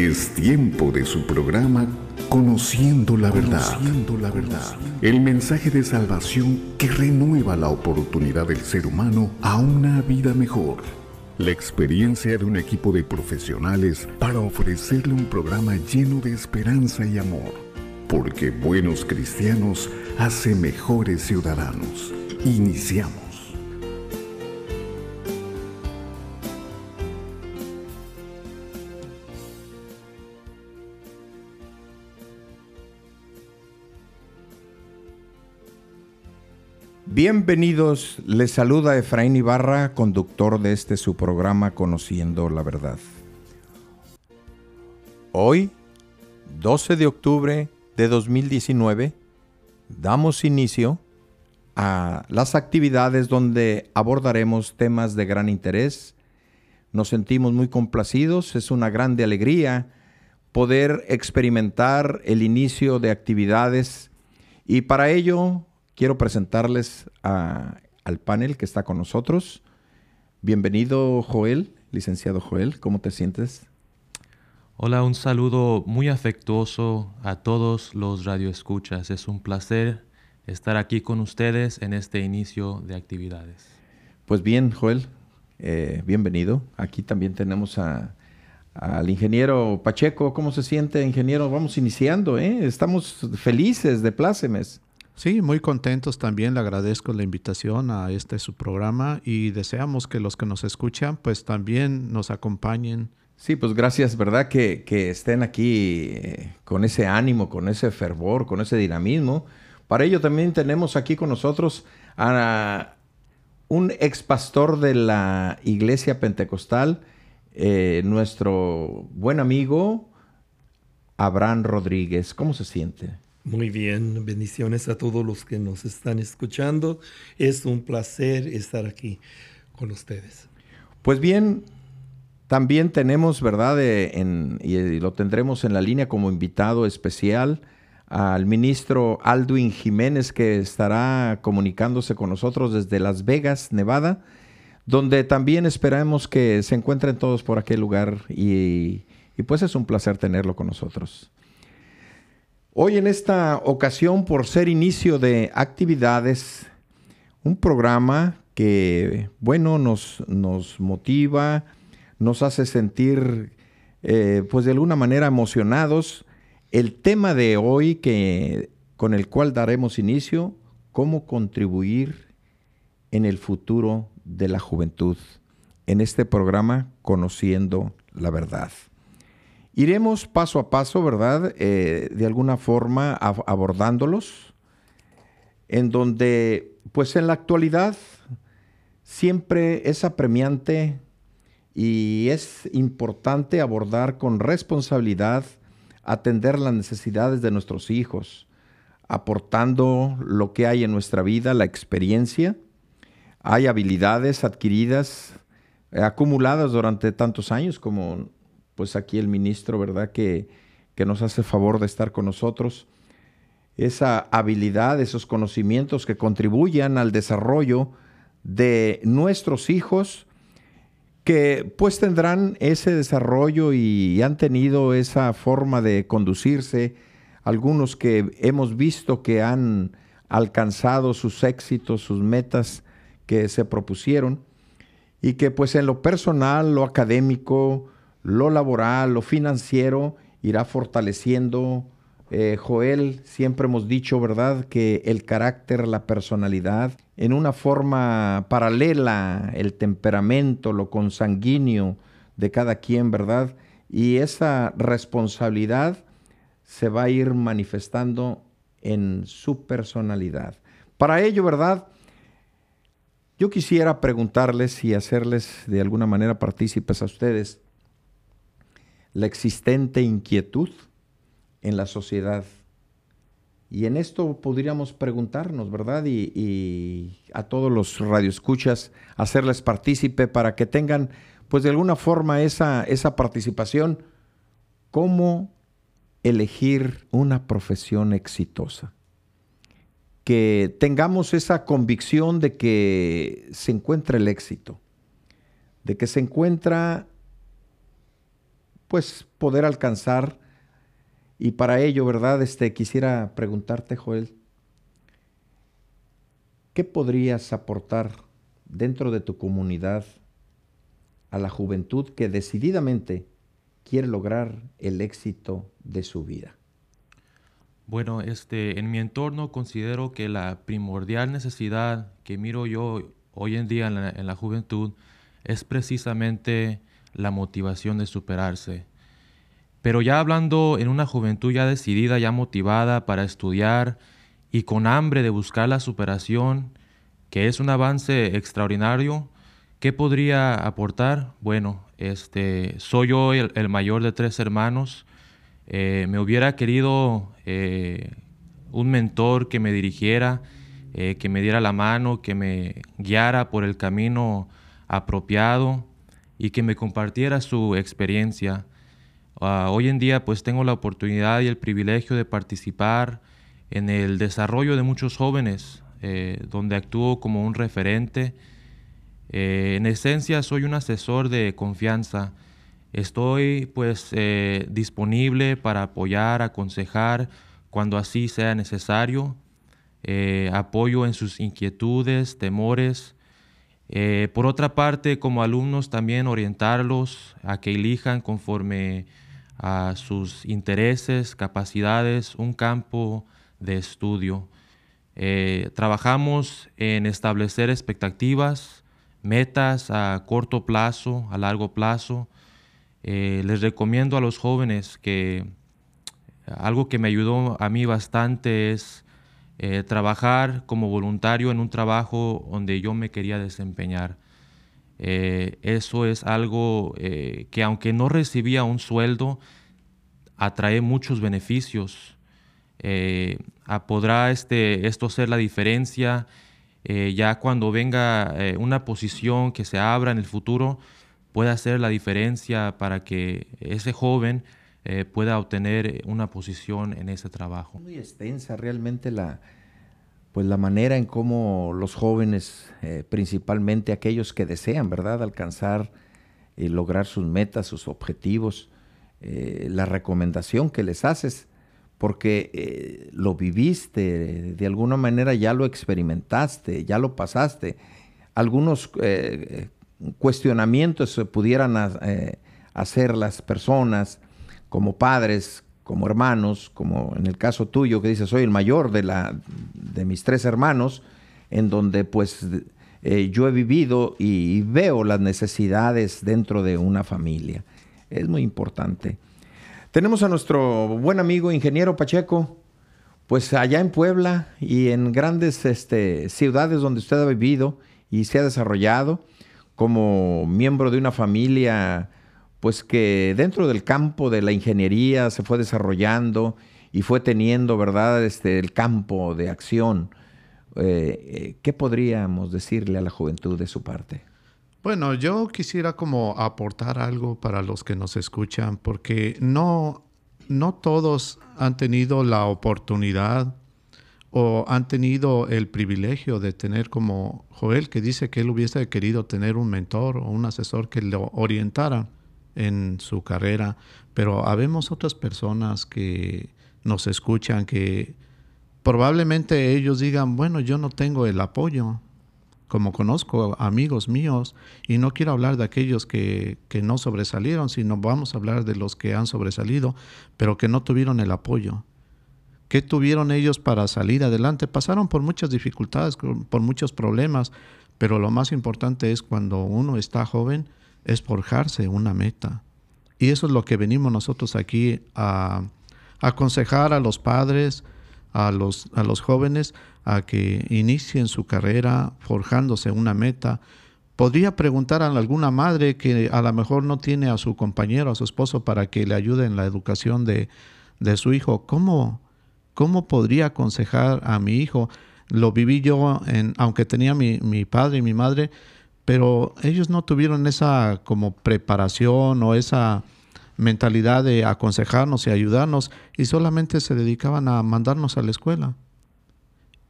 Es tiempo de su programa Conociendo la verdad. la verdad. El mensaje de salvación que renueva la oportunidad del ser humano a una vida mejor. La experiencia de un equipo de profesionales para ofrecerle un programa lleno de esperanza y amor. Porque buenos cristianos hacen mejores ciudadanos. Iniciamos. Bienvenidos, les saluda Efraín Ibarra, conductor de este su programa Conociendo la Verdad. Hoy, 12 de octubre de 2019, damos inicio a las actividades donde abordaremos temas de gran interés. Nos sentimos muy complacidos, es una grande alegría poder experimentar el inicio de actividades y para ello quiero presentarles al panel que está con nosotros. Bienvenido Joel, licenciado Joel, ¿cómo te sientes? Hola, un saludo muy afectuoso a todos los radioescuchas. Es un placer estar aquí con ustedes en este inicio de actividades. Pues bien, Joel, eh, bienvenido. Aquí también tenemos al ingeniero Pacheco. ¿Cómo se siente, ingeniero? Vamos iniciando, ¿eh? Estamos felices de plácemes. Sí, muy contentos también. Le agradezco la invitación a este su programa y deseamos que los que nos escuchan pues también nos acompañen. Sí, pues gracias, ¿verdad? Que, estén aquí eh, con ese ánimo, con ese fervor, con ese dinamismo. Para ello también tenemos aquí con nosotros a un ex pastor de la iglesia pentecostal, eh, nuestro buen amigo Abraham Rodríguez. ¿Cómo se siente? Muy bien, bendiciones a todos los que nos están escuchando. Es un placer estar aquí con ustedes. Pues bien, también tenemos, ¿verdad? y lo tendremos en la línea como invitado especial al ministro Alduin Jiménez, que estará comunicándose con nosotros desde Las Vegas, Nevada, donde también esperamos que se encuentren todos por aquel lugar y pues es un placer tenerlo con nosotros. Hoy en esta ocasión, por ser inicio de actividades, un programa que, bueno, nos, nos motiva, nos hace sentir, eh, pues de alguna manera emocionados. El tema de hoy que, con el cual daremos inicio, cómo contribuir en el futuro de la juventud, en este programa Conociendo la Verdad. Iremos paso a paso, ¿verdad? Eh, de alguna forma abordándolos, en donde, pues en la actualidad, siempre es apremiante y es importante abordar con responsabilidad, atender las necesidades de nuestros hijos, aportando lo que hay en nuestra vida, la experiencia. Hay habilidades adquiridas, acumuladas durante tantos años, como pues aquí el ministro, ¿verdad? Que, que nos hace favor de estar con nosotros. Esa habilidad, esos conocimientos que contribuyan al desarrollo de nuestros hijos, que pues tendrán ese desarrollo y han tenido esa forma de conducirse, algunos que hemos visto que han alcanzado sus éxitos, sus metas que se propusieron, y que pues en lo personal, lo académico, lo laboral, lo financiero, irá fortaleciendo. Eh, Joel, siempre hemos dicho, ¿verdad?, que el carácter, la personalidad, en una forma paralela, el temperamento, lo consanguíneo de cada quien, ¿verdad? Y esa responsabilidad se va a ir manifestando en su personalidad. Para ello, ¿verdad? Yo quisiera preguntarles y hacerles de alguna manera partícipes a ustedes la existente inquietud en la sociedad. Y en esto podríamos preguntarnos, ¿verdad? Y, a todos los radioescuchas, hacerles partícipe para que tengan, pues de alguna forma, esa, esa participación. ¿Cómo elegir una profesión exitosa? Que tengamos esa convicción de que se encuentra el éxito, de que se encuentra pues poder alcanzar. Y para ello, ¿verdad? Este, quisiera preguntarte, Joel, ¿qué podrías aportar dentro de tu comunidad a la juventud que decididamente quiere lograr el éxito de su vida? Bueno, este, en mi entorno considero que la primordial necesidad que miro yo hoy en día en la, juventud es precisamente la motivación de superarse. Pero ya hablando en una juventud ya decidida, ya motivada para estudiar y con hambre de buscar la superación, que es un avance extraordinario, ¿qué podría aportar? Bueno, este, soy yo el, mayor de tres hermanos. Eh, me hubiera querido eh, un mentor que me dirigiera, eh, que me diera la mano, que me guiara por el camino apropiado y que me compartiera su experiencia. Ah, hoy en día pues tengo la oportunidad y el privilegio de participar en el desarrollo de muchos jóvenes, eh, donde actúo como un referente. Eh, en esencia soy un asesor de confianza. Estoy pues disponible para apoyar, aconsejar cuando así sea necesario eh, apoyo en sus inquietudes, temores. Eh, por otra parte, como alumnos también orientarlos a que elijan conforme a sus intereses, capacidades, un campo de estudio. Eh, trabajamos en establecer expectativas, metas a corto plazo, a largo plazo. les recomiendo a los jóvenes que algo que me ayudó a mí bastante es eh, trabajar como voluntario en un trabajo donde yo me quería desempeñar. Eh, eso es algo eh, que aunque no recibía un sueldo, atrae muchos beneficios. ¿Podrá este, esto ser la diferencia ya cuando venga una posición que se abra en el futuro? pueda ser la diferencia para que ese joven eh, pueda obtener una posición en ese trabajo. Muy extensa realmente la, pues la manera en cómo los jóvenes, eh, principalmente aquellos que desean, ¿verdad?, alcanzar y lograr sus metas, sus objetivos, eh, la recomendación que les haces, porque lo viviste, de alguna manera ya lo experimentaste, ya lo pasaste. Algunos cuestionamientos pudieran hacer las personas, como padres, como hermanos, como en el caso tuyo que dices, soy el mayor de, la, de mis tres hermanos, en donde pues eh, yo he vivido y, veo las necesidades dentro de una familia. Es muy importante. Tenemos a nuestro buen amigo ingeniero Pacheco, pues allá en Puebla y en grandes este, ciudades donde usted ha vivido y se ha desarrollado como miembro de una familia pues que dentro del campo de la ingeniería se fue desarrollando y fue teniendo, ¿verdad?, este, el campo de acción. Eh, ¿Qué podríamos decirle a la juventud de su parte? Bueno, yo quisiera como aportar algo para los que nos escuchan, porque no, no todos han tenido la oportunidad o han tenido el privilegio de tener como Joel, que dice que él hubiese querido tener un mentor o un asesor que lo orientara en su carrera, pero habemos otras personas que nos escuchan que probablemente ellos digan, bueno, yo no tengo el apoyo, como conozco amigos míos, y no quiero hablar de aquellos que, que no sobresalieron, sino vamos a hablar de los que han sobresalido, pero que no tuvieron el apoyo. ¿Qué tuvieron ellos para salir adelante? Pasaron por muchas dificultades, por muchos problemas, pero lo más importante es cuando uno está joven, es forjarse una meta. Y eso es lo que venimos nosotros aquí a, aconsejar a los padres, a los, a los jóvenes, a que inicien su carrera forjándose una meta. Podría preguntar a alguna madre que a lo mejor no tiene a su compañero, a su esposo, para que le ayude en la educación de, su hijo. ¿Cómo, ¿Cómo podría aconsejar a mi hijo? Lo viví yo, en, aunque tenía mi, mi padre y mi madre, pero ellos no tuvieron esa como preparación o esa mentalidad de aconsejarnos y ayudarnos y solamente se dedicaban a mandarnos a la escuela.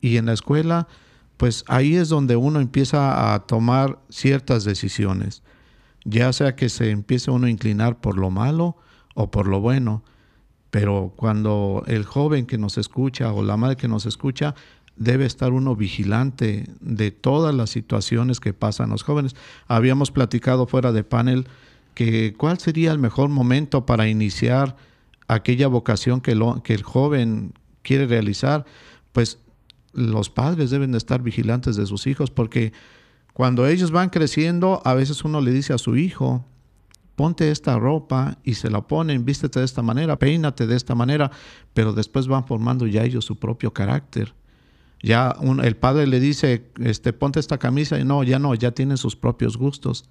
Y en la escuela, pues ahí es donde uno empieza a tomar ciertas decisiones, ya sea que se empiece uno a inclinar por lo malo o por lo bueno. Pero cuando el joven que nos escucha o la madre que nos escucha, debe estar uno vigilante de todas las situaciones que pasan los jóvenes. Habíamos platicado fuera de panel que cuál sería el mejor momento para iniciar aquella vocación que, que el joven quiere realizar. Pues los padres deben de estar vigilantes de sus hijos porque cuando ellos van creciendo, a veces uno le dice a su hijo, ponte esta ropa y se la ponen, vístete de esta manera, peínate de esta manera, pero después van formando ya ellos su propio carácter. Ya el padre le dice, este, ponte esta camisa y no, ya no, ya tienen sus propios gustos,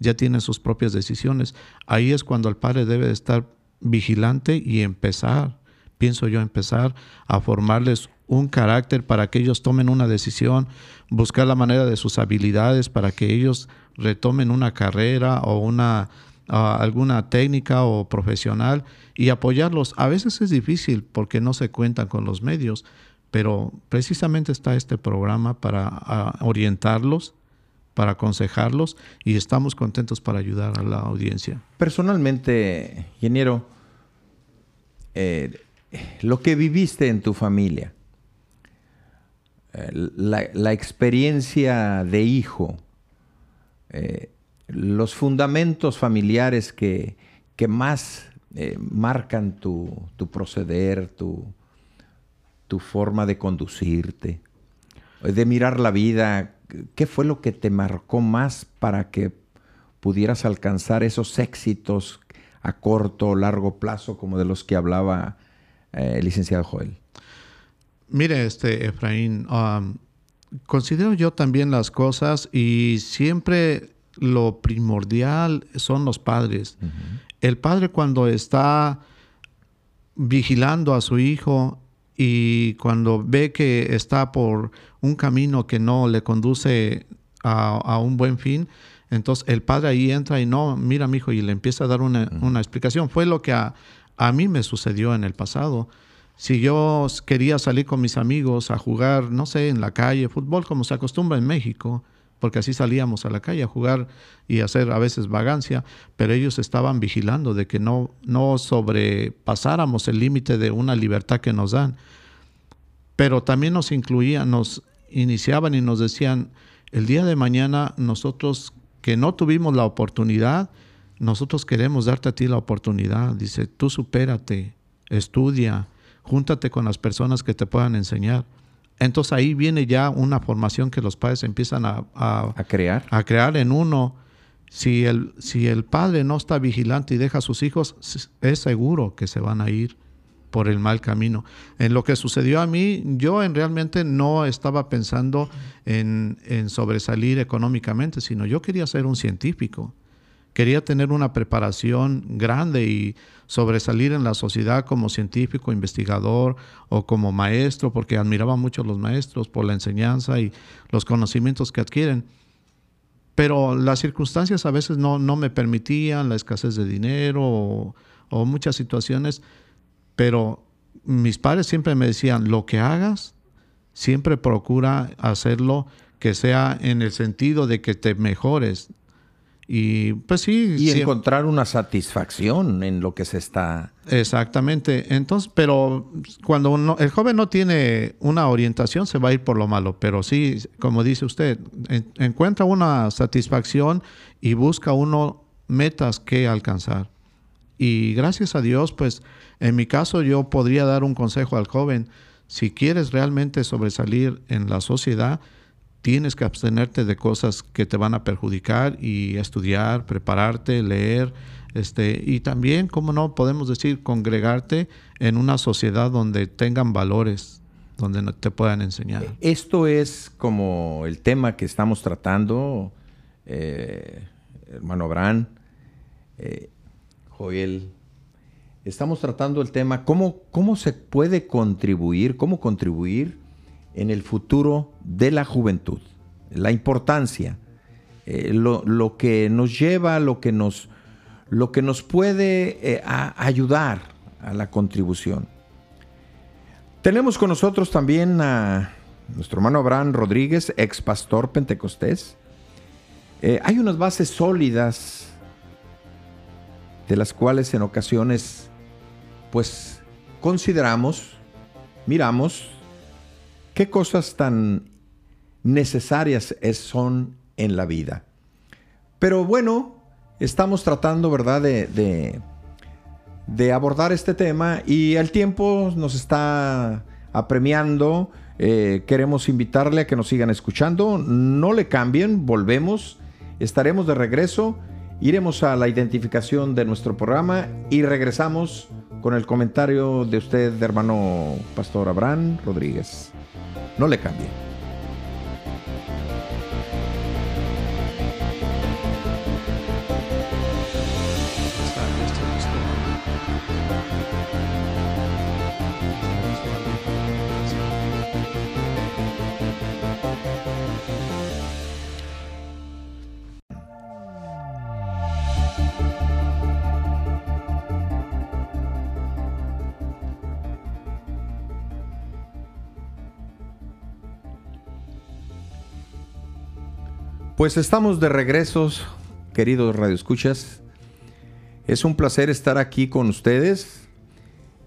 ya tienen sus propias decisiones. Ahí es cuando el padre debe estar vigilante y empezar, pienso yo, empezar a formarles un carácter para que ellos tomen una decisión, buscar la manera de sus habilidades para que ellos retomen una carrera o una alguna técnica o profesional y apoyarlos. A veces es difícil porque no se cuentan con los medios, pero precisamente está este programa para orientarlos, para aconsejarlos y estamos contentos para ayudar a la audiencia. Personalmente, ingeniero, eh, lo que viviste en tu familia, eh, la, experiencia de hijo, eh, los fundamentos familiares que, que más marcan tu, proceder, tu, tu, forma de conducirte, de mirar la vida. ¿Qué fue lo que te marcó más para que pudieras alcanzar esos éxitos a corto o largo plazo como de los que hablaba eh, el licenciado Joel? Mire, este Efraín, um, considero yo también las cosas y siempre lo primordial son los padres. El padre cuando está vigilando a su hijo y cuando ve que está por un camino que no le conduce a, un buen fin, entonces el padre ahí entra y no, mira mi hijo, y le empieza a dar una, explicación. Fue lo que a, a, mí me sucedió en el pasado. Si yo quería salir con mis amigos a jugar, no sé, en la calle, fútbol, como se acostumbra en México, porque así salíamos a la calle a jugar y hacer a veces vagancia, pero ellos estaban vigilando de que no, no sobrepasáramos el límite de una libertad que nos dan. Pero también nos incluían, nos iniciaban y nos decían, el día de mañana nosotros que no tuvimos la oportunidad, nosotros queremos darte a ti la oportunidad. Dice, tú supérate, estudia, júntate con las personas que te puedan enseñar. Entonces ahí viene ya una formación que los padres empiezan a, crear. A crear en uno. Si el, si el padre no está vigilante y deja a sus hijos, es seguro que se van a ir por el mal camino. En lo que sucedió a mí, yo en realmente no estaba pensando en, en sobresalir económicamente, sino yo quería ser un científico. Quería tener una preparación grande y sobresalir en la sociedad como científico, investigador o como maestro, porque admiraba mucho a los maestros por la enseñanza y los conocimientos que adquieren. Pero las circunstancias a veces no, no me permitían, la escasez de dinero o, o muchas situaciones, pero mis padres siempre me decían, lo que hagas, siempre procura hacerlo que sea en el sentido de que te mejores, y pues sí. Y encontrar una satisfacción en lo que se está. Exactamente. Entonces, pero cuando uno, el joven no tiene una orientación, se va a ir por lo malo. Pero sí, como dice usted, encuentra una satisfacción y busca uno metas que alcanzar. Y gracias a Dios, pues en mi caso yo podría dar un consejo al joven. Si quieres realmente sobresalir en la sociedad, tienes que abstenerte de cosas que te van a perjudicar y estudiar, prepararte, leer, este, y también, como no, podemos decir, congregarte en una sociedad donde tengan valores, donde te puedan enseñar. Esto es como el tema que estamos tratando, eh, hermano Abraham, eh, Joel. Estamos tratando el tema, ¿cómo, cómo se puede contribuir, cómo contribuir en el futuro de la juventud. La importancia, eh, lo, que nos lleva, lo que nos, lo que nos puede eh, ayudar a la contribución. Tenemos con nosotros también a nuestro hermano Abraham Rodríguez, ex pastor pentecostés. Eh, hay unas bases sólidas de las cuales en ocasiones pues consideramos, miramos qué cosas tan necesarias son en la vida. Pero bueno, estamos tratando, ¿verdad?, de, abordar este tema y el tiempo nos está apremiando. Eh, queremos invitarle a que nos sigan escuchando. No le cambien, volvemos. Estaremos de regreso. Iremos a la identificación de nuestro programa y regresamos con el comentario de usted, hermano Pastor Abraham Rodríguez. No le cambien. Pues estamos de regresos, queridos radioescuchas. Es un placer estar aquí con ustedes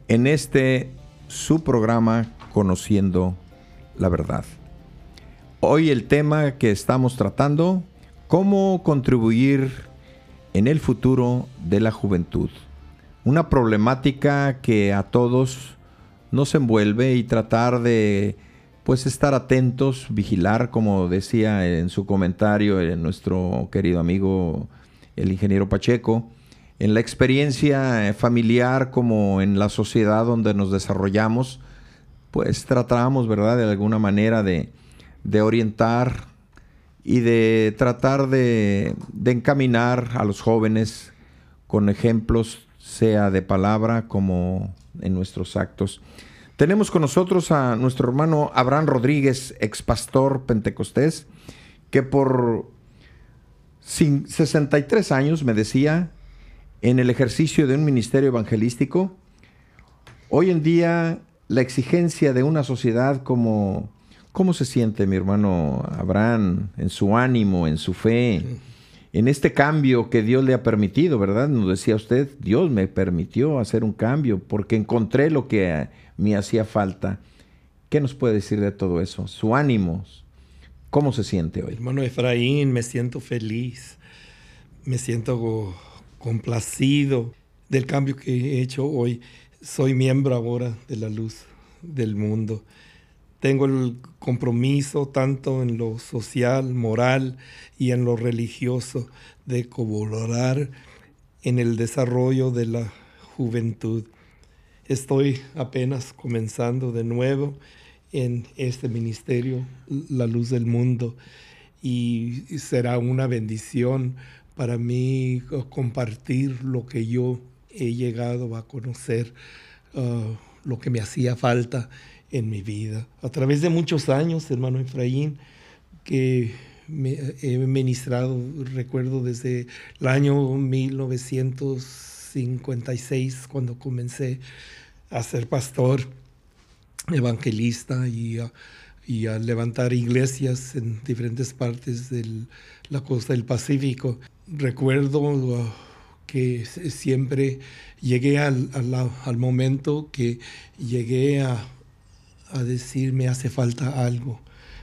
en este su programa Conociendo la Verdad. Hoy el tema que estamos tratando, cómo contribuir en el futuro de la juventud. Una problemática que a todos nos envuelve y tratar de pues estar atentos, vigilar, como decía en su comentario en nuestro querido amigo el ingeniero Pacheco, en la experiencia familiar como en la sociedad donde nos desarrollamos, pues tratamos, ¿verdad?, de alguna manera de, orientar y de tratar de, de encaminar a los jóvenes con ejemplos, sea de palabra como en nuestros actos. Tenemos con nosotros a nuestro hermano Abraham Rodríguez, ex pastor pentecostés, que por 63 años, me decía, en el ejercicio de un ministerio evangelístico, hoy en día la exigencia de una sociedad como... ¿Cómo se siente mi hermano Abraham en su ánimo, en su fe? en este cambio que Dios le ha permitido, ¿verdad? Nos decía usted, Dios me permitió hacer un cambio porque encontré lo que me hacía falta. ¿Qué nos puede decir de todo eso? Su ánimo, ¿cómo se siente hoy? Hermano Efraín, me siento feliz, me siento complacido del cambio que he hecho hoy. Soy miembro ahora de la luz del mundo. Tengo el compromiso tanto en lo social, moral y en lo religioso de colaborar en el desarrollo de la juventud. Estoy apenas comenzando de nuevo en este ministerio, La Luz del Mundo, y será una bendición para mí compartir lo que yo he llegado a conocer, uh, lo que me hacía falta en mi vida. A través de muchos años, hermano Efraín, que he ministrado, recuerdo desde el año 1956, cuando comencé a ser pastor, evangelista y a, levantar iglesias en diferentes partes de la costa del Pacífico. Recuerdo uh, que siempre llegué al, al momento que llegué a a decir me hace falta algo,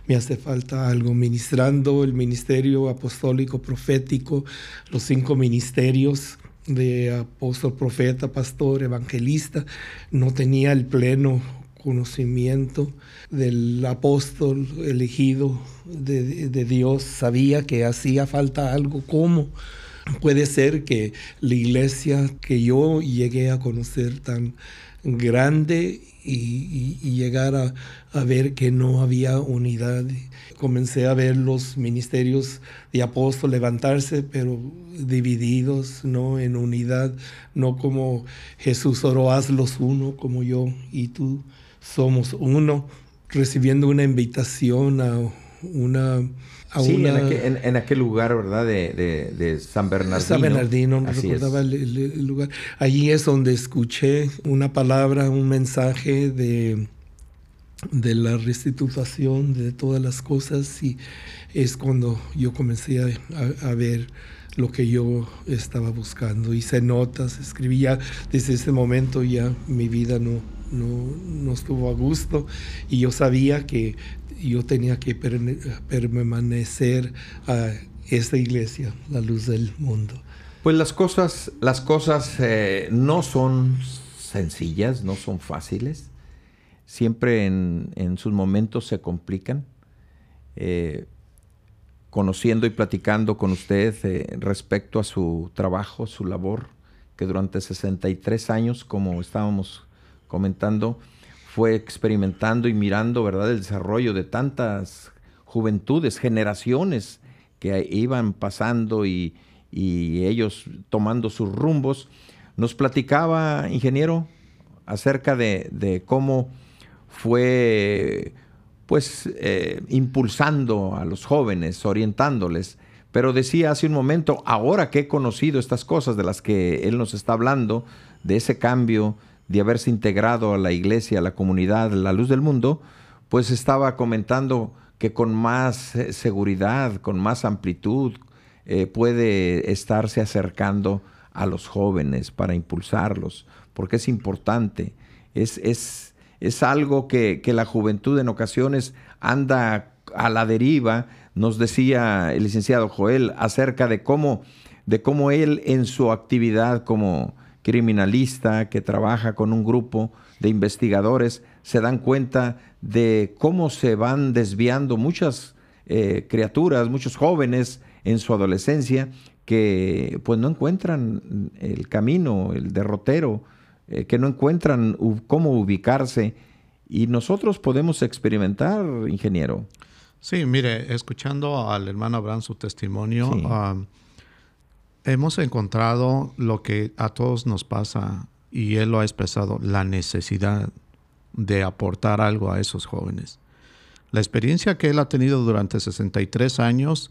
me hace falta algo, ministrando el ministerio apostólico profético, los cinco ministerios de apóstol, profeta, pastor, evangelista, no tenía el pleno conocimiento del apóstol elegido de, de Dios, sabía que hacía falta algo, ¿cómo? Puede ser que la iglesia que yo llegué a conocer tan grande y, llegar a, ver que no había unidad. Comencé a ver los ministerios de apóstol levantarse, pero divididos, no en unidad, no como Jesús oró, hazlos uno como yo y tú somos uno, recibiendo una invitación a una sí, en, aquel, lugar, ¿verdad? De, San Bernardino. San Bernardino, no recordaba el, lugar. Allí es donde escuché una palabra, un mensaje de, de la restitución de todas las cosas y es cuando yo comencé a, ver lo que yo estaba buscando. Hice notas, escribía desde ese momento ya mi vida no, no, estuvo a gusto y yo sabía que yo tenía que permanecer a esta iglesia, la luz del mundo. Pues las cosas, las cosas eh, no son sencillas, no son fáciles. Siempre en, sus momentos se complican. Eh, conociendo y platicando con usted eh, respecto a su trabajo, su labor, que durante 63 años, como estábamos comentando, fue experimentando y mirando, ¿verdad?, el desarrollo de tantas juventudes, generaciones que iban pasando y, y ellos tomando sus rumbos. Nos platicaba, ingeniero, acerca de, cómo fue pues eh, impulsando a los jóvenes, orientándoles. Pero decía hace un momento, ahora que he conocido estas cosas de las que él nos está hablando, de ese cambio, de haberse integrado a la iglesia, a la comunidad, la luz del mundo, pues estaba comentando que con más eh, seguridad, con más amplitud, eh, puede estarse acercando a los jóvenes para impulsarlos, porque es importante. Es, es, es algo que, la juventud en ocasiones anda a la deriva. Nos decía el licenciado Joel acerca de cómo, de cómo él en su actividad como criminalista que trabaja con un grupo de investigadores se dan cuenta de cómo se van desviando muchas eh, criaturas, muchos jóvenes en su adolescencia que pues no encuentran el camino, el derrotero, eh, que no encuentran cómo ubicarse y nosotros podemos experimentar, ingeniero. Sí, mire, escuchando al hermano Abraham su testimonio, hemos encontrado lo que a todos nos pasa y él lo ha expresado, la necesidad de aportar algo a esos jóvenes. La experiencia que él ha tenido durante 63 años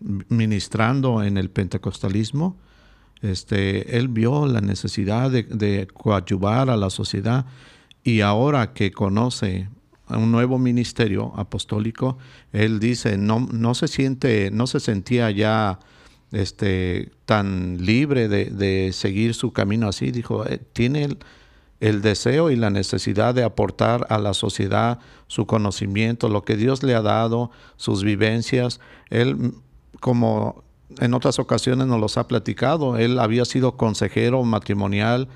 ministrando en el pentecostalismo, este, él vio la necesidad de, coadyuvar a la sociedad y ahora que conoce un nuevo ministerio apostólico, él dice, no, no se siente, no se sentía ya este, tan libre de, seguir su camino así, dijo, eh, tiene el deseo y la necesidad de aportar a la sociedad su conocimiento, lo que Dios le ha dado, sus vivencias. Él como en otras ocasiones nos los ha platicado, él había sido consejero matrimonial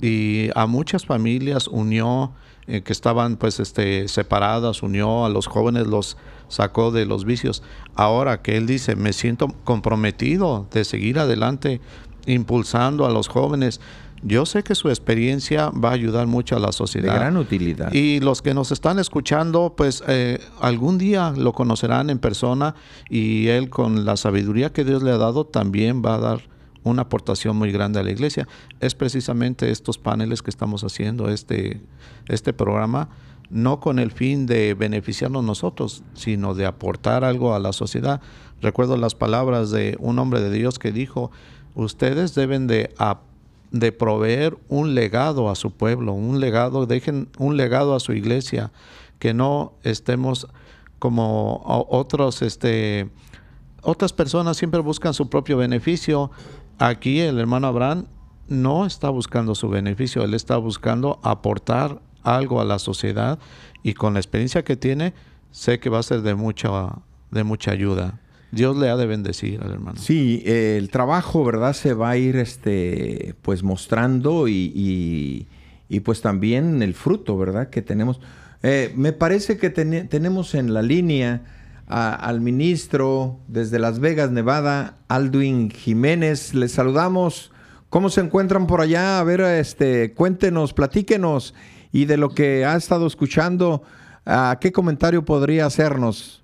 y a muchas familias unió eh, que estaban pues este separadas, unió a los jóvenes, los sacó de los vicios. Ahora que él dice, me siento comprometido de seguir adelante impulsando a los jóvenes yo sé que su experiencia va a ayudar mucho a la sociedad. De gran utilidad. Y los que nos están escuchando, pues eh, algún día lo conocerán en persona y él con la sabiduría que Dios le ha dado también va a dar una aportación muy grande a la iglesia. Es precisamente estos paneles que estamos haciendo, este, este programa, no con el fin de beneficiarnos nosotros, sino de aportar algo a la sociedad. Recuerdo las palabras de un hombre de Dios que dijo, ustedes deben de aportar de proveer un legado a su pueblo, un legado, dejen un legado a su iglesia, que no estemos como otros, este, otras personas siempre buscan su propio beneficio. Aquí el hermano Abraham no está buscando su beneficio, él está buscando aportar algo a la sociedad y con la experiencia que tiene, sé que va a ser de mucha, de mucha ayuda. Dios le ha de bendecir al hermano. Sí, el trabajo, ¿verdad? Se va a ir este, pues mostrando y, pues también el fruto, ¿verdad? Que tenemos. Eh, me parece que tenemos en la línea al ministro desde Las Vegas, Nevada, Alduin Jiménez. Les saludamos. ¿Cómo se encuentran por allá? A ver, este, cuéntenos, platíquenos y de lo que ha estado escuchando, ¿a qué comentario podría hacernos?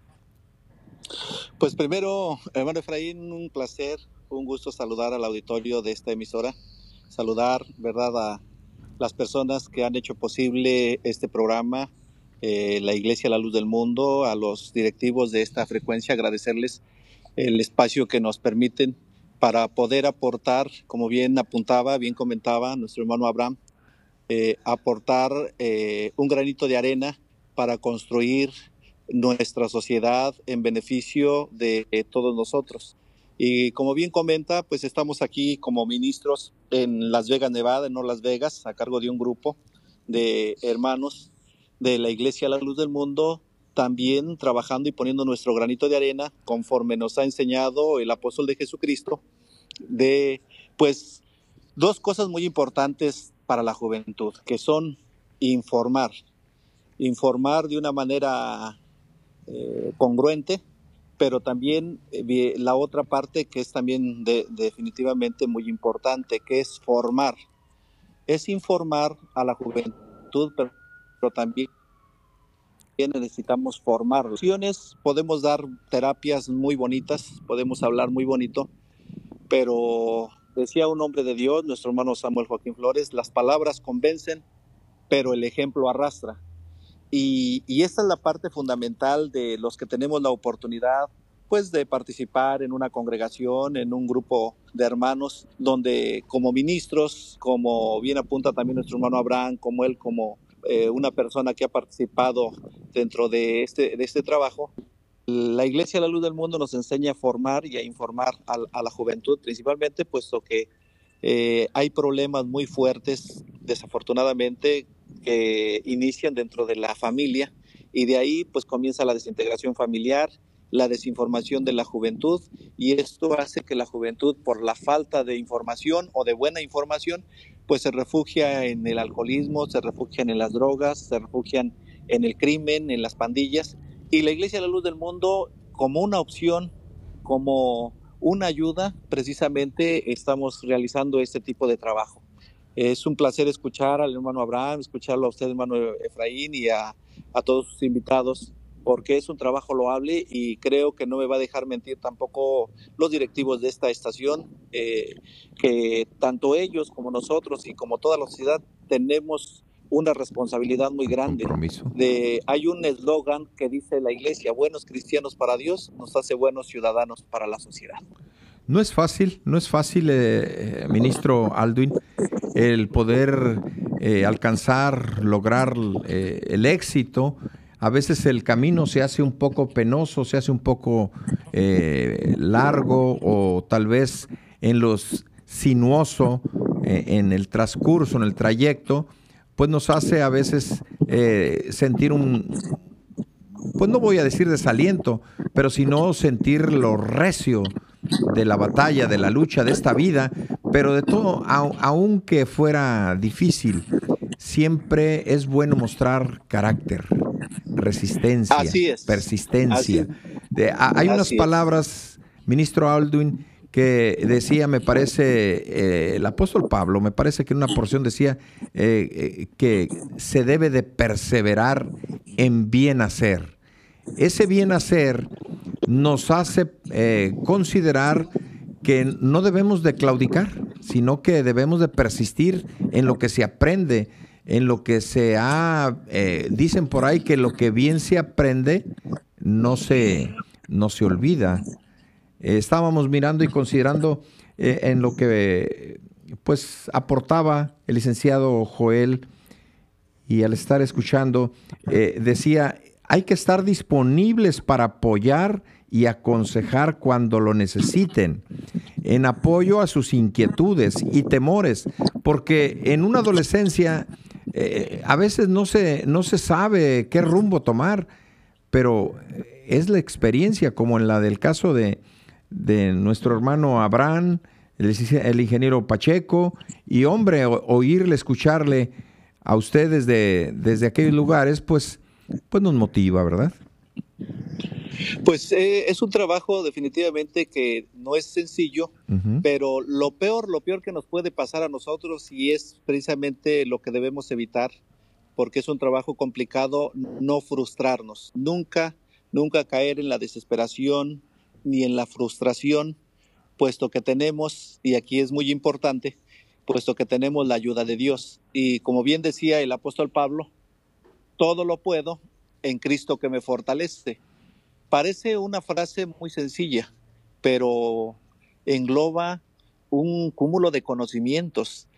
Pues primero, hermano Efraín, un placer, un gusto saludar al auditorio de esta emisora, saludar, ¿verdad?, a las personas que han hecho posible este programa, eh, la Iglesia La Luz del Mundo, a los directivos de esta frecuencia, agradecerles el espacio que nos permiten para poder aportar, como bien apuntaba, bien comentaba nuestro hermano Abraham, eh, aportar eh, un granito de arena para construir nuestra sociedad en beneficio de todos nosotros. Y como bien comenta, pues estamos aquí como ministros en Las Vegas, Nevada, en Las Vegas, a cargo de un grupo de hermanos de la Iglesia La Luz del Mundo, también trabajando y poniendo nuestro granito de arena conforme nos ha enseñado el apóstol de Jesucristo, de pues dos cosas muy importantes para la juventud, que son informar, informar de una manera eh, congruente, pero también eh, la otra parte que es también definitivamente muy importante, que es formar. Es informar a la juventud, pero, también necesitamos formar. Podemos dar terapias muy bonitas, podemos hablar muy bonito, pero decía un hombre de Dios, nuestro hermano Samuel Joaquín Flores, las palabras convencen, pero el ejemplo arrastra. Y, y esta es la parte fundamental de los que tenemos la oportunidad pues de participar en una congregación, en un grupo de hermanos, donde como ministros, como bien apunta también nuestro hermano Abraham, como él, como eh, una persona que ha participado dentro de este, de este trabajo, la Iglesia La Luz del Mundo nos enseña a formar y a informar a, la juventud, principalmente puesto que eh, hay problemas muy fuertes, desafortunadamente, que inician dentro de la familia y de ahí pues comienza la desintegración familiar, la desinformación de la juventud y esto hace que la juventud por la falta de información o de buena información pues se refugia en el alcoholismo, se refugian en las drogas, se refugian en el crimen, en las pandillas y la Iglesia de la Luz del Mundo como una opción, como una ayuda, precisamente estamos realizando este tipo de trabajo. Es un placer escuchar al hermano Abraham, escucharlo a usted, hermano Efraín, y a, todos sus invitados, porque es un trabajo loable y creo que no me va a dejar mentir tampoco los directivos de esta estación, eh, que tanto ellos como nosotros y como toda la sociedad tenemos una responsabilidad muy grande. De, hay un eslogan que dice la iglesia, buenos cristianos para Dios nos hace buenos ciudadanos para la sociedad. No es fácil, no es fácil, eh, eh, ministro Alduin, el poder eh, alcanzar, lograr el éxito. A veces el camino se hace un poco penoso, se hace un poco largo o tal vez en los sinuoso en el transcurso, en el trayecto, pues nos hace a veces eh, sentir un, pues no voy a decir desaliento, pero sino sentir lo recio de la batalla, de la lucha de esta vida, pero de todo, aunque fuera difícil, siempre es bueno mostrar carácter, resistencia, persistencia. hay unas palabras, ministro Alduin, que decía, me parece, eh, el apóstol Pablo, me parece que en una porción decía eh, eh, que se debe de perseverar en bien hacer. Ese bien hacer nos hace considerar que no debemos de claudicar, sino que debemos de persistir en lo que se aprende, en lo que se ha, dicen por ahí que lo que bien se aprende no se, no se olvida. Eh, estábamos mirando y considerando eh, en lo que pues aportaba el licenciado Joel y al estar escuchando eh, decía hay que estar disponibles para apoyar y aconsejar cuando lo necesiten, en apoyo a sus inquietudes y temores, porque en una adolescencia a veces no se, no se sabe qué rumbo tomar, pero es la experiencia, como en la del caso de, de nuestro hermano Abraham, el, ingeniero Pacheco, y hombre, oírle, escucharle a ustedes de, desde aquellos lugares, pues, pues nos motiva, ¿verdad? Pues eh, es un trabajo definitivamente que no es sencillo, pero lo peor, lo peor que nos puede pasar a nosotros y es precisamente lo que debemos evitar, porque es un trabajo complicado, no frustrarnos, nunca, nunca caer en la desesperación, ni en la frustración, puesto que tenemos, y aquí es muy importante, puesto que tenemos la ayuda de Dios. Y como bien decía el apóstol Pablo, todo lo puedo en Cristo que me fortalece. Parece una frase muy sencilla, pero engloba un cúmulo de conocimientos.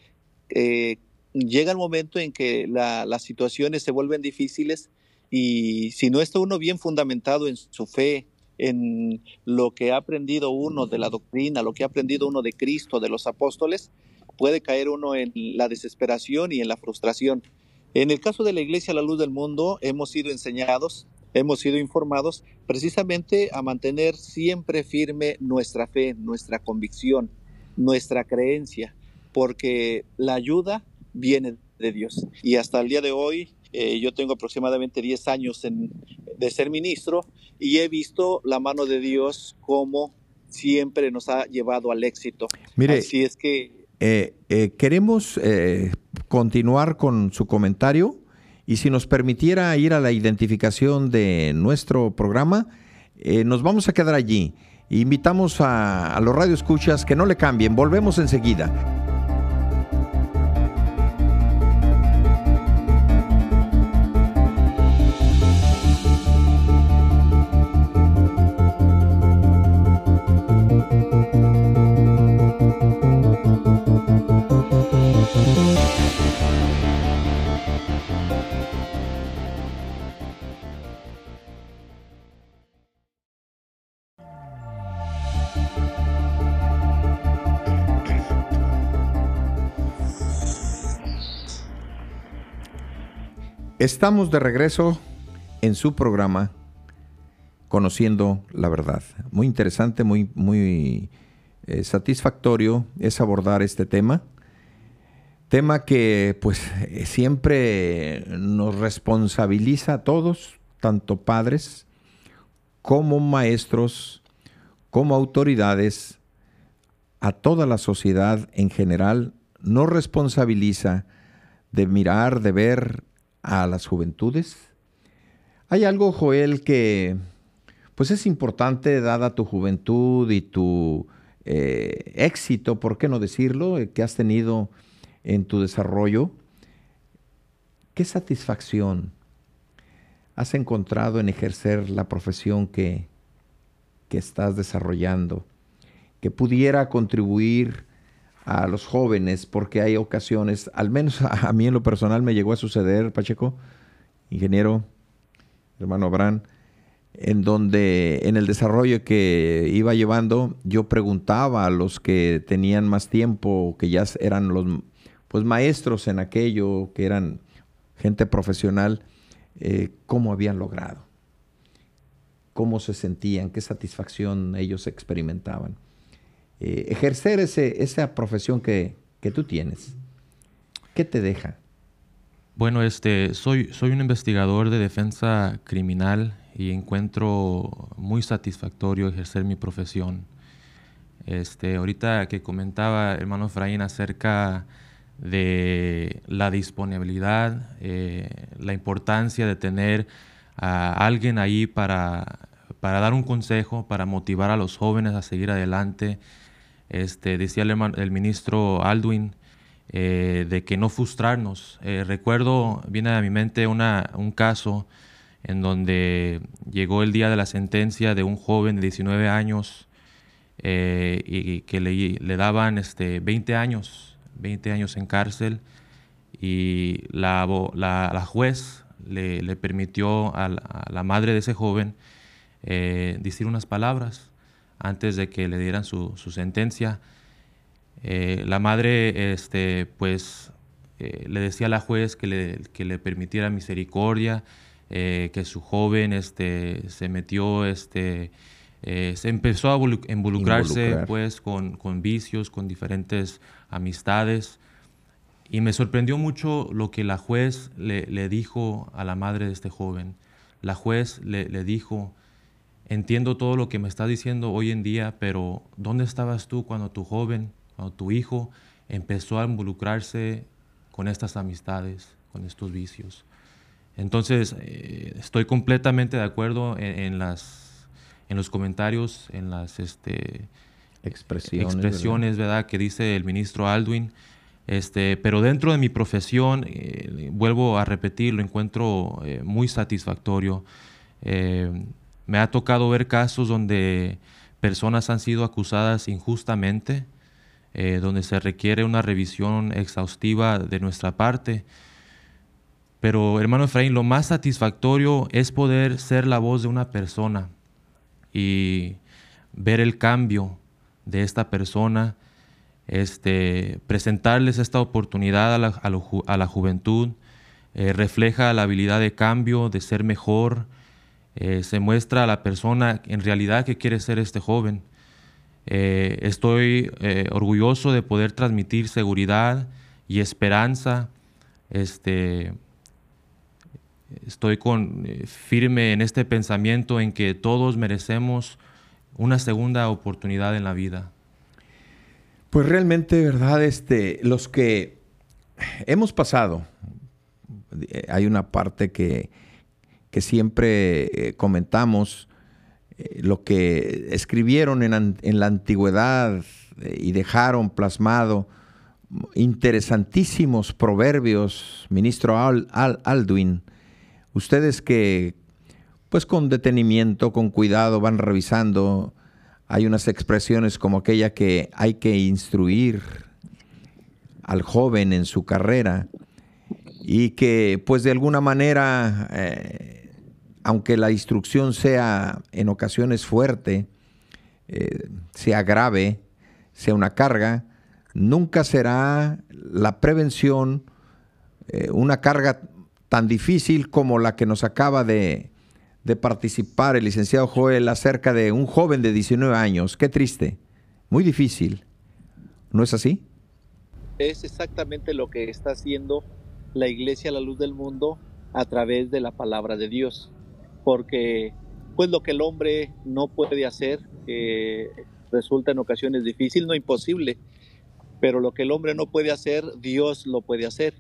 Eh, llega el momento en que las situaciones se vuelven difíciles y si no está uno bien fundamentado en su fe, en lo que ha aprendido uno de la doctrina, lo que ha aprendido uno de Cristo, de los apóstoles, puede caer uno en la desesperación y en la frustración. En el caso de la Iglesia La Luz del Mundo, hemos sido enseñados, hemos sido informados precisamente a mantener siempre firme nuestra fe, nuestra convicción, nuestra creencia, porque la ayuda viene de Dios. Y hasta el día de hoy, eh, yo tengo aproximadamente 10 años de ser ministro y he visto la mano de Dios como siempre nos ha llevado al éxito. Mire, Así es que... Eh, eh, queremos continuar con su comentario y si nos permitiera ir a la identificación de nuestro programa, nos vamos a quedar allí. Invitamos a, a los radioescuchas que no le cambien. Volvemos enseguida. Estamos de regreso en su programa Conociendo la Verdad. Muy interesante, muy, muy eh, satisfactorio es abordar este tema. Tema que pues eh, siempre nos responsabiliza a todos, tanto padres como maestros, como autoridades, a toda la sociedad en general, nos responsabiliza de mirar, de ver a las juventudes? Hay algo, Joel, que pues es importante dada tu juventud y tu eh, éxito, ¿por qué no decirlo?, eh, que has tenido en tu desarrollo. ¿Qué satisfacción has encontrado en ejercer la profesión que, que estás desarrollando, que pudiera contribuir a los jóvenes, porque hay ocasiones, al menos a, mí en lo personal me llegó a suceder, Pacheco, ingeniero, hermano Abraham, en donde en el desarrollo que iba llevando, yo preguntaba a los que tenían más tiempo, que ya eran los pues maestros en aquello, que eran gente profesional, eh, cómo habían logrado, cómo se sentían, qué satisfacción ellos experimentaban. Eh, ejercer ese, esa profesión que, tú tienes? ¿Qué te deja? Bueno, este, soy, soy un investigador de defensa criminal y encuentro muy satisfactorio ejercer mi profesión. Este, ahorita que comentaba hermano Efraín acerca de la disponibilidad, eh, la importancia de tener a alguien ahí para, para dar un consejo, para motivar a los jóvenes a seguir adelante, este, decía el, ministro Aldwin eh, de que no frustrarnos. Eh, recuerdo, viene a mi mente una, un caso en donde llegó el día de la sentencia de un joven de 19 años eh, y, que le, daban este, 20 años, 20 años en cárcel y la, la, juez le, permitió a la, madre de ese joven decir unas palabras antes de que le dieran su, sentencia. Eh, la madre, este, pues, eh, le decía a la juez que le, que le permitiera misericordia, eh, que su joven este, se metió, este, se empezó a involucrarse pues, con, con, vicios, con diferentes amistades. Y me sorprendió mucho lo que la juez le, le dijo a la madre de este joven. La juez le, le dijo, entiendo todo lo que me estás diciendo hoy en día, pero ¿dónde estabas tú cuando tu joven, cuando tu hijo empezó a involucrarse con estas amistades, con estos vicios? Entonces, eh, estoy completamente de acuerdo en, las, en los comentarios, en las este, expresiones, ¿verdad? que dice el ministro Aldwin. Este, pero dentro de mi profesión, eh, vuelvo a repetir, lo encuentro eh, muy satisfactorio. Me ha tocado ver casos donde personas han sido acusadas injustamente, eh, donde se requiere una revisión exhaustiva de nuestra parte. Pero hermano Efraín, lo más satisfactorio es poder ser la voz de una persona y ver el cambio de esta persona, este, presentarles esta oportunidad a la, juventud, eh, refleja la habilidad de cambio, de ser mejor, eh, se muestra a la persona en realidad que quiere ser este joven. Eh, estoy orgulloso de poder transmitir seguridad y esperanza. Este, estoy con, firme en este pensamiento en que todos merecemos una segunda oportunidad en la vida. Pues realmente, ¿verdad? Este, los que hemos pasado, eh, hay una parte que, que siempre eh, comentamos, eh, lo que escribieron en, la antigüedad y dejaron plasmado interesantísimos proverbios, ministro Al, Alduin, ustedes que pues con detenimiento, con cuidado, van revisando. Hay unas expresiones como aquella que hay que instruir al joven en su carrera y que pues de alguna manera, eh, aunque la instrucción sea en ocasiones fuerte, eh, sea grave, sea una carga, nunca será la prevención eh, una carga tan difícil como la que nos acaba de, de participar el licenciado Joel acerca de un joven de 19 años. Qué triste, muy difícil. ¿No es así? Es exactamente lo que está haciendo la Iglesia a la luz del mundo a través de la palabra de Dios. Porque pues lo que el hombre no puede hacer resulta en ocasiones difícil, no imposible, pero lo que el hombre no puede hacer, Dios lo puede hacer.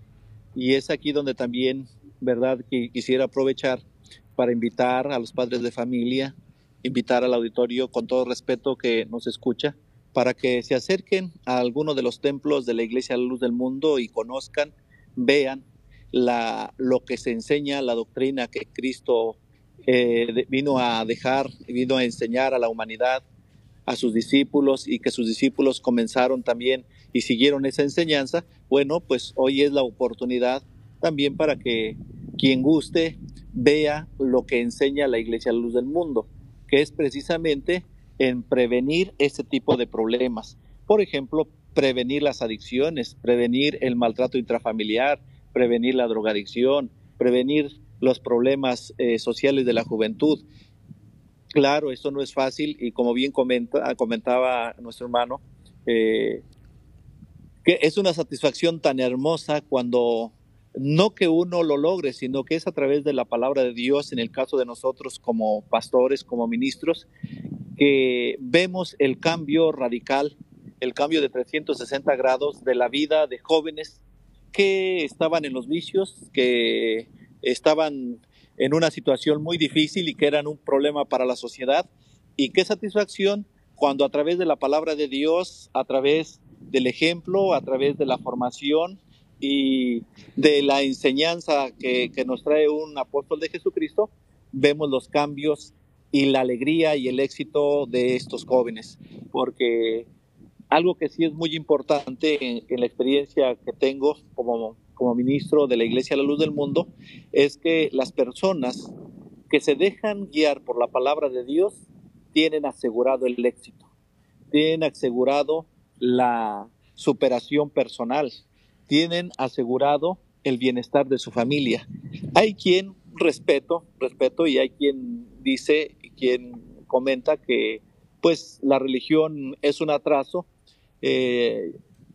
Y es aquí donde también, ¿verdad?, que quisiera aprovechar para invitar a los padres de familia, invitar al auditorio con todo respeto que nos escucha, para que se acerquen a alguno de los templos de la Iglesia La Luz del Mundo y conozcan, vean la, lo que se enseña, la doctrina que Cristo eh, vino a dejar, vino a enseñar a la humanidad, a sus discípulos y que sus discípulos comenzaron también y siguieron esa enseñanza, bueno, pues hoy es la oportunidad también para que quien guste vea lo que enseña la Iglesia a la Luz del Mundo, que es precisamente en prevenir este tipo de problemas. Por ejemplo, prevenir las adicciones, prevenir el maltrato intrafamiliar, prevenir la drogadicción, prevenir los problemas eh, sociales de la juventud. Claro, esto no es fácil y como bien comenta, comentaba nuestro hermano, eh, que es una satisfacción tan hermosa cuando no que uno lo logre, sino que es a través de la palabra de Dios, en el caso de nosotros como pastores, como ministros, que vemos el cambio radical, el cambio de 360 grados de la vida de jóvenes que estaban en los vicios, que estaban en una situación muy difícil y que eran un problema para la sociedad. Y qué satisfacción cuando a través de la palabra de Dios, a través del ejemplo, a través de la formación, y de la enseñanza que, nos trae un apóstol de Jesucristo, vemos los cambios y la alegría y el éxito de estos jóvenes. Porque algo que sí es muy importante en, la experiencia que tengo como, como ministro de la Iglesia a la Luz del Mundo es que las personas que se dejan guiar por la palabra de Dios tienen asegurado el éxito, tienen asegurado la superación personal, tienen asegurado el bienestar de su familia. Hay quien respeto, respeto y hay quien dice, quien comenta que pues la religión es un atraso. Eh,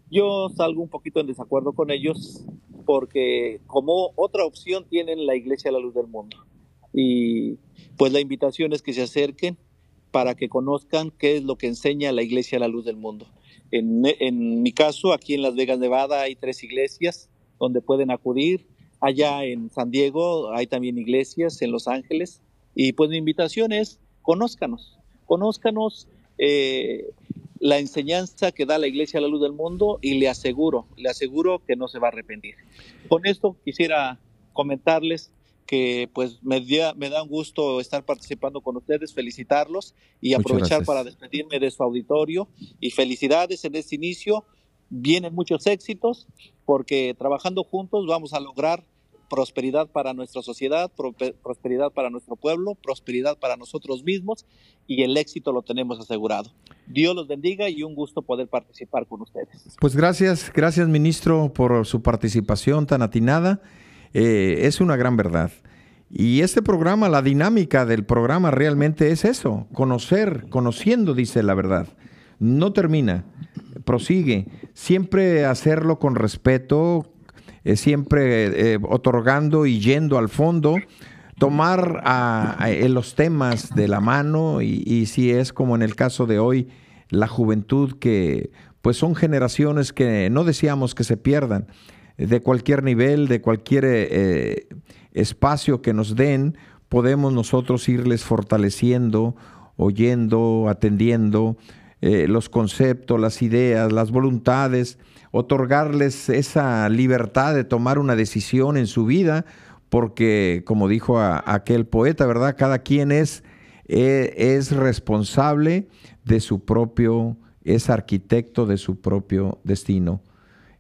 yo salgo un poquito en desacuerdo con ellos porque como otra opción tienen la iglesia a la luz del mundo. Y pues la invitación es que se acerquen para que conozcan qué es lo que enseña la iglesia a la luz del mundo. En, mi caso, aquí en Las Vegas, Nevada, hay tres iglesias donde pueden acudir. Allá en San Diego hay también iglesias, en Los Ángeles. Y pues mi invitación es, conózcanos, conózcanos eh, la enseñanza que da la Iglesia a la Luz del Mundo y le aseguro, le aseguro que no se va a arrepentir. Con esto quisiera comentarles que pues me, me da un gusto estar participando con ustedes, felicitarlos y aprovechar para despedirme de su auditorio y felicidades en este inicio. Vienen muchos éxitos porque trabajando juntos vamos a lograr prosperidad para nuestra sociedad, prosperidad para nuestro pueblo, prosperidad para nosotros mismos y el éxito lo tenemos asegurado. Dios los bendiga y un gusto poder participar con ustedes. Pues gracias, gracias ministro por su participación tan atinada. Eh, es una gran verdad. Y este programa, la dinámica del programa realmente es eso, conocer, conociendo, dice la verdad. No termina, prosigue. Siempre hacerlo con respeto, eh, siempre eh, otorgando y yendo al fondo, tomar a, los temas de la mano y, y, si es como en el caso de hoy, la juventud que pues son generaciones que no deseamos que se pierdan de cualquier nivel, de cualquier eh, espacio que nos den, podemos nosotros irles fortaleciendo, oyendo, atendiendo los conceptos, las ideas, las voluntades otorgarles esa libertad de tomar una decisión en su vida, porque como dijo aquel poeta, ¿verdad? Cada quien es, e, es responsable de su propio, es arquitecto de su propio destino.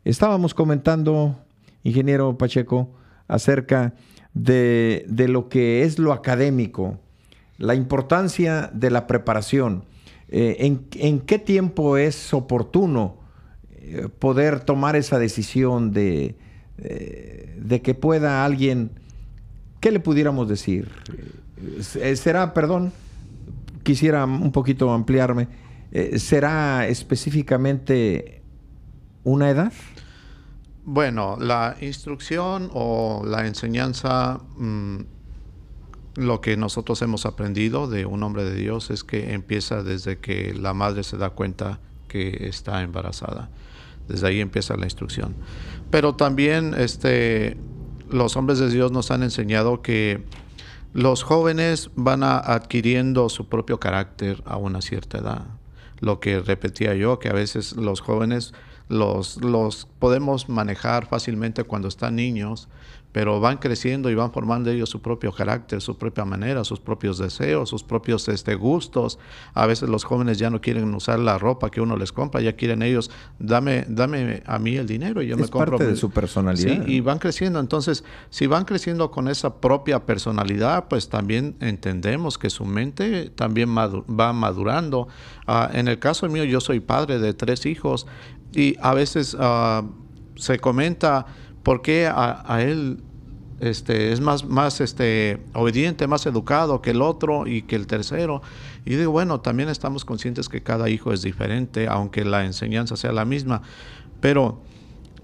Estábamos comentando, ingeniero Pacheco, acerca de, lo que es lo académico, la importancia de la preparación. Eh, en, ¿En qué tiempo es oportuno poder tomar esa decisión de, eh, de que pueda alguien, ¿qué le pudiéramos decir? Eh, ¿Será, perdón, quisiera un poquito ampliarme, ¿será específicamente una edad? Bueno, la instrucción o la enseñanza, mm, lo que nosotros hemos aprendido de un hombre de Dios es que empieza desde que la madre se da cuenta que está embarazada. Desde ahí empieza la instrucción. Pero también este, los hombres de Dios nos han enseñado que los jóvenes van adquiriendo su propio carácter a una cierta edad. Lo que repetía yo, que a veces los jóvenes los, los podemos manejar fácilmente cuando están niños, pero van creciendo y van formando ellos su propio carácter, su propia manera, sus propios deseos, sus propios este, gustos. A veces los jóvenes ya no quieren usar la ropa que uno les compra, ya quieren ellos, dame, dame a mí el dinero y yo me compro. parte de su personalidad. Sí, y van creciendo. Entonces, si van creciendo con esa propia personalidad, pues también entendemos que su mente también va madurando. Ah, en el caso mío, yo soy padre de tres hijos y a veces ah, se comenta por qué a, él este, es más, más este, obediente, más educado que el otro y que el tercero. Y digo, bueno, también estamos conscientes que cada hijo es diferente, aunque la enseñanza sea la misma. Pero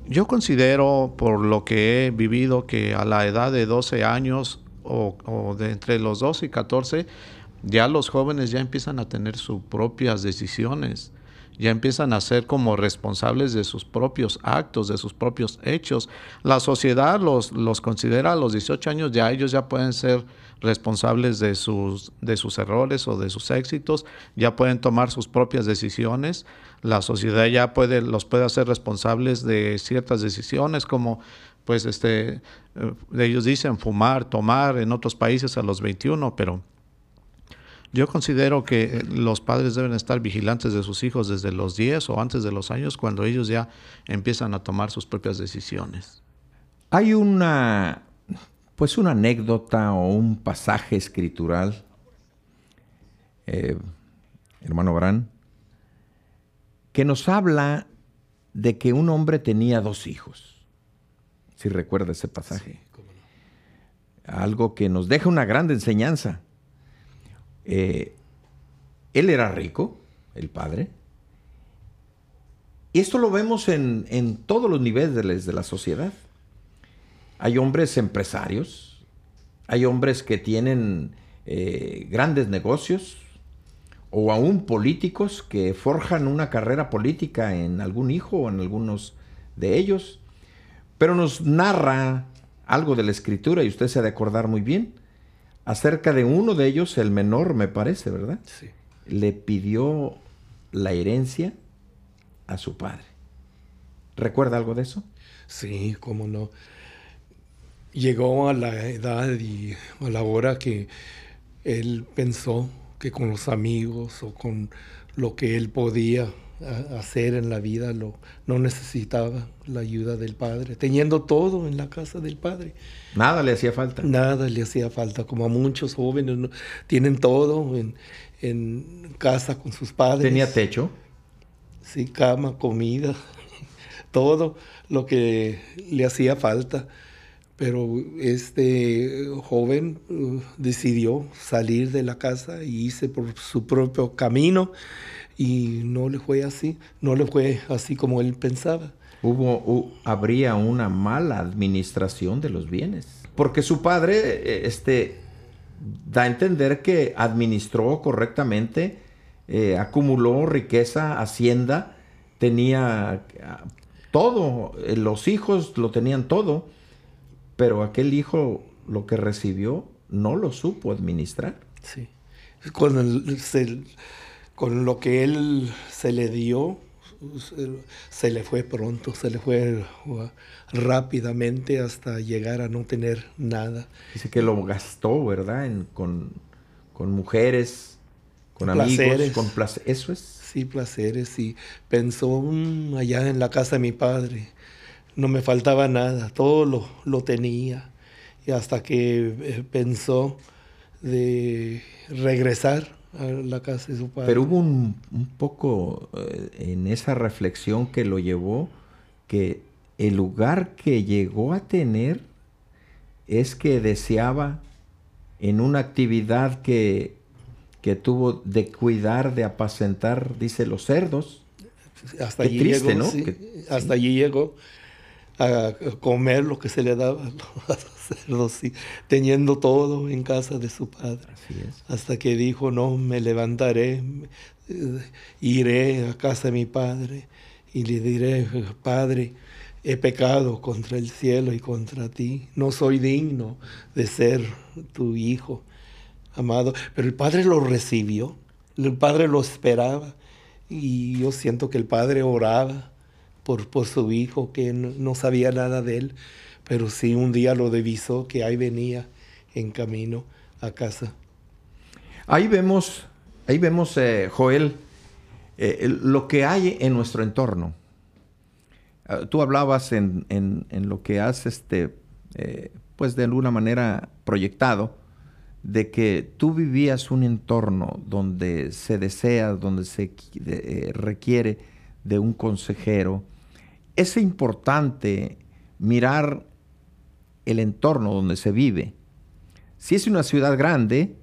yo considero, por lo que he vivido, que a la edad de 12 años o, o de entre los 12 y 14, ya los jóvenes ya empiezan a tener sus propias decisiones ya empiezan a ser como responsables de sus propios actos, de sus propios hechos. La sociedad los, los considera a los 18 años, ya ellos ya pueden ser responsables de sus, de sus errores o de sus éxitos, ya pueden tomar sus propias decisiones. La sociedad ya puede, los puede hacer responsables de ciertas decisiones como pues este, eh, ellos dicen fumar, tomar en otros países a los 21, pero yo considero que eh, los padres deben estar vigilantes de sus hijos desde los 10 o antes de los años cuando ellos ya empiezan a tomar sus propias decisiones. Hay una pues una anécdota o un pasaje escritural, eh, hermano Bran, que nos habla de que un hombre tenía dos hijos. Si recuerda ese pasaje. Algo que nos deja una gran enseñanza. Eh, él era rico, el padre. Y esto lo vemos en, todos los niveles de la sociedad. Hay hombres empresarios, hay hombres que tienen eh, grandes negocios, o aún políticos que forjan una carrera política en algún hijo o en algunos de ellos. Pero nos narra algo de la escritura, y usted se ha de acordar muy bien, acerca de uno de ellos, el menor me parece, ¿verdad? Sí. Le pidió la herencia a su padre. ¿Recuerda algo de eso? Sí, cómo no. Llegó a la edad y a la hora que él pensó que con los amigos o con lo que él podía hacer en la vida, lo, no necesitaba la ayuda del padre, teniendo todo en la casa del padre. Nada le hacía falta. Nada le hacía falta, como a muchos jóvenes tienen todo en, en, casa con sus padres. ¿Tenía techo? Sí, cama, comida, todo lo que le hacía falta. Pero este joven uh, decidió salir de la casa y irse por su propio camino y no le fue así, no le fue así como él pensaba. Hubo, habría una mala administración de los bienes, porque su padre eh, este, da a entender que administró correctamente, eh, acumuló riqueza, hacienda, tenía ah, todo, eh, los hijos lo tenían todo, pero aquel hijo lo que recibió no lo supo administrar. Sí. Cuando se, con lo que él se le dio, se le fue pronto, se le fue uh, rápidamente hasta llegar a no tener nada. Dice que lo gastó, ¿verdad? con, mujeres, con amigos, con placeres. Eso es. Sí, placeres. Y pensó mm, allá en la casa de mi padre. No me faltaba nada, todo lo, lo tenía. Y hasta que eh, pensó de regresar la casa de su padre. Pero hubo un, poco eh, en esa reflexión que lo llevó que el lugar que llegó a tener es que deseaba en una actividad que, que tuvo de cuidar, de apacentar, dice, los cerdos. Hasta allí triste, ¿no? hasta allí llegó a comer lo que se le daba a los cerdos, teniendo todo en casa de su padre. Hasta que dijo, no, me levantaré, eh, iré a casa de mi padre y le diré, Padre, he pecado contra el cielo y contra ti, no soy digno de ser tu hijo, amado. Pero el padre lo recibió, el padre lo esperaba y yo siento que el padre oraba por, por su hijo, que no, sabía nada de él, pero sí un día lo divisó que ahí venía en camino a casa. Ahí vemos, ahí vemos, eh, Joel, eh, lo que hay en nuestro entorno. Ah, tú hablabas en, lo que has, este, eh, pues de alguna manera proyectado, de que tú vivías un entorno donde se desea, donde se requiere de un consejero, es importante mirar el entorno donde se vive. Si es una ciudad grande,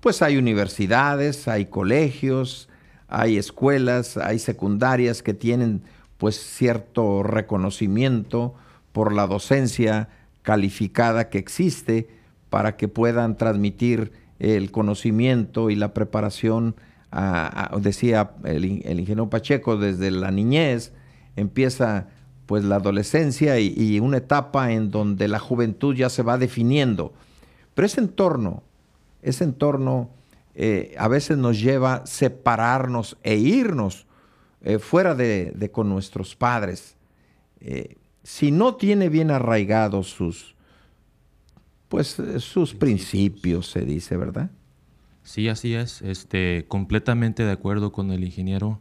pues hay universidades, hay colegios, hay escuelas, hay secundarias que tienen pues cierto reconocimiento por la docencia calificada que existe para que puedan transmitir el conocimiento y la preparación, decía el ingeniero Pacheco, desde la niñez, empieza pues la adolescencia y, una etapa en donde la juventud ya se va definiendo. Pero ese entorno, ese entorno eh, a veces nos lleva a separarnos e irnos eh, fuera de, con nuestros padres. Eh, si no tiene bien arraigados sus, pues, sus principios, se dice, ¿verdad? Sí, así es. Este, completamente de acuerdo con el ingeniero.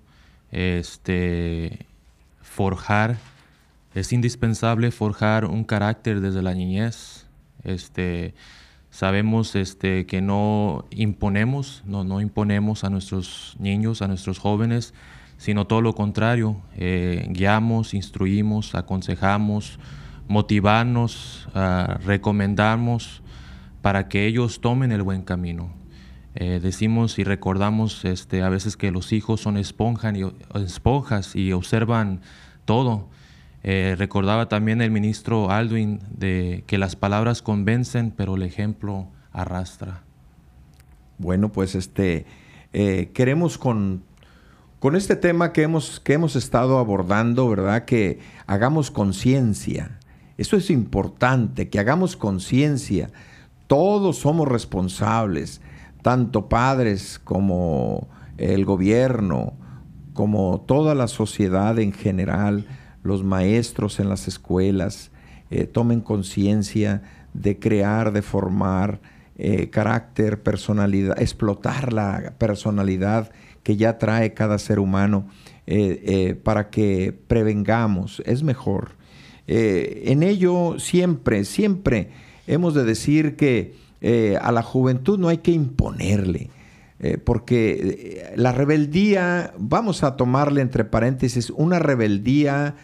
Este, forjar, es indispensable forjar un carácter desde la niñez. Este, sabemos este, que no imponemos, no, no imponemos a nuestros niños, a nuestros jóvenes, sino todo lo contrario, eh, guiamos, instruimos, aconsejamos, motivamos, uh, recomendamos para que ellos tomen el buen camino. Eh, decimos y recordamos este, a veces que los hijos son esponjas y, esponjas y observan todo. Eh, recordaba también el ministro Aldwin de que las palabras convencen, pero el ejemplo arrastra. Bueno, pues este eh, queremos con, con este tema que hemos, que hemos estado abordando, ¿verdad? Que hagamos conciencia. Eso es importante, que hagamos conciencia. Todos somos responsables, tanto padres como el gobierno, como toda la sociedad en general, los maestros en las escuelas, eh, tomen conciencia de crear, de formar eh, carácter, personalidad, explotar la personalidad que ya trae cada ser humano. para que prevengamos, es mejor. en ello siempre, siempre hemos de decir que a la juventud no hay que imponerle. Porque la rebeldía, vamos a tomarle entre paréntesis, una rebeldía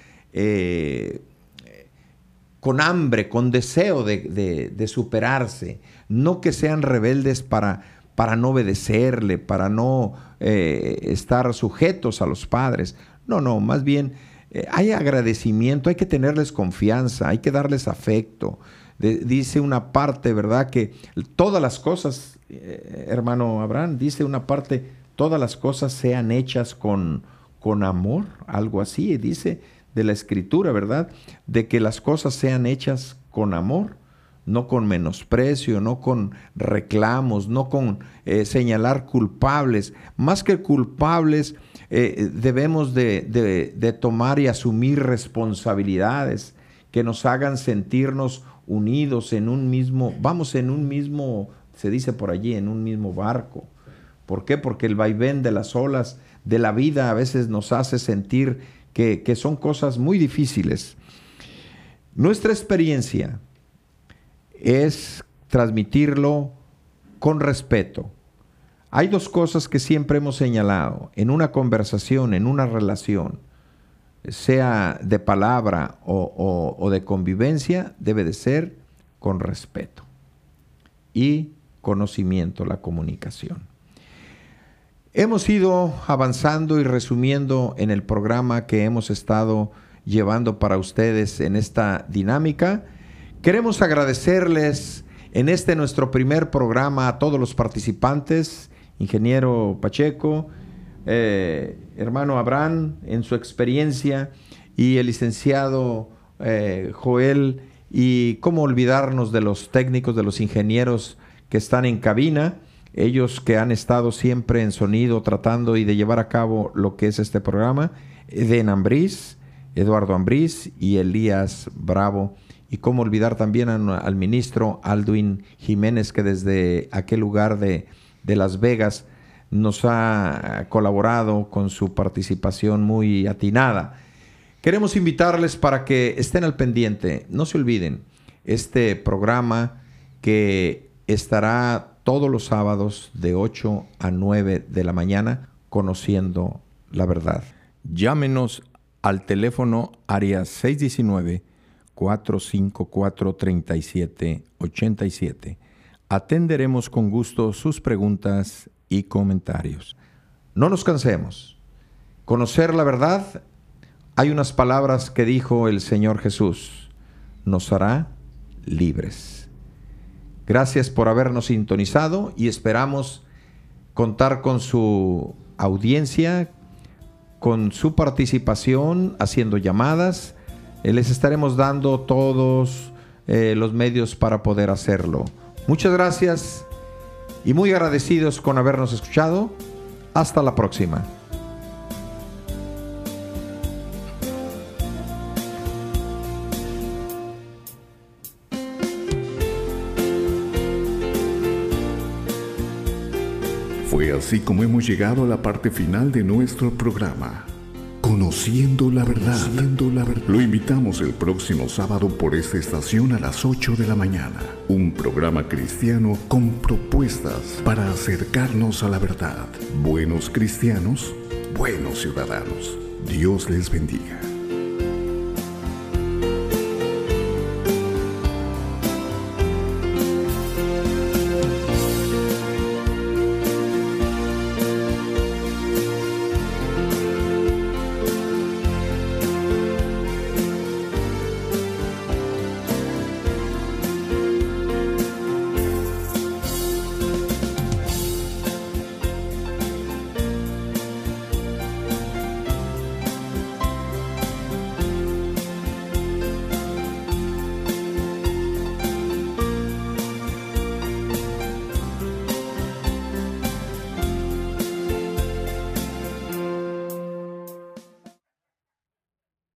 con hambre, con deseo de, superarse, no que sean rebeldes para, para no obedecerle, para no eh, estar sujetos a los padres. No, no, más bien eh, hay agradecimiento, hay que tenerles confianza, hay que darles afecto. Dice una parte, ¿verdad? Que todas las cosas, eh, hermano Abraham, dice una parte, todas las cosas sean hechas con, con amor, algo así, dice de la escritura, ¿verdad? De que las cosas sean hechas con amor, no con menosprecio, no con reclamos, no con eh, señalar culpables. Más que culpables, eh, debemos de, de, tomar y asumir responsabilidades que nos hagan sentirnos unidos en un mismo, vamos en un mismo, se dice por allí, en un mismo barco. ¿Por qué? Porque el vaivén de las olas de la vida a veces nos hace sentir que, son cosas muy difíciles. Nuestra experiencia es transmitirlo con respeto. Hay dos cosas que siempre hemos señalado en una conversación, en una relación, sea de palabra o, de convivencia, debe de ser con respeto y conocimiento, la comunicación. Hemos ido avanzando y resumiendo en el programa que hemos estado llevando para ustedes en esta dinámica. Queremos agradecerles en este nuestro primer programa a todos los participantes, ingeniero Pacheco, eh, hermano Abraham, en su experiencia, y el licenciado eh, Joel, y cómo olvidarnos de los técnicos, de los ingenieros que están en cabina ellos que han estado siempre en sonido tratando y de llevar a cabo lo que es este programa, Eden Ambriz, Eduardo Ambriz y Elías Bravo. Y cómo olvidar también al ministro Alduin Jiménez, que desde aquel lugar de, de Las Vegas nos ha colaborado con su participación muy atinada. Queremos invitarles para que estén al pendiente. No se olviden, este programa que estará todos los sábados de 8 a 9 de la mañana conociendo la verdad. Llámenos al teléfono área 619-454-3787. Atenderemos con gusto sus preguntas y comentarios. No nos cansemos. Conocer la verdad, hay unas palabras que dijo el Señor Jesús, nos hará libres. Gracias por habernos sintonizado y esperamos contar con su audiencia, con su participación, haciendo llamadas. Eh, les estaremos dando todos eh, los medios para poder hacerlo. Muchas gracias y muy agradecidos con habernos escuchado. Hasta la próxima. Fue así como hemos llegado a la parte final de nuestro programa. Conociendo la verdad. la verdad. Lo invitamos el próximo sábado por esta estación a las 8 de la mañana. Un programa cristiano con propuestas para acercarnos a la verdad. Buenos cristianos, buenos ciudadanos. Dios les bendiga.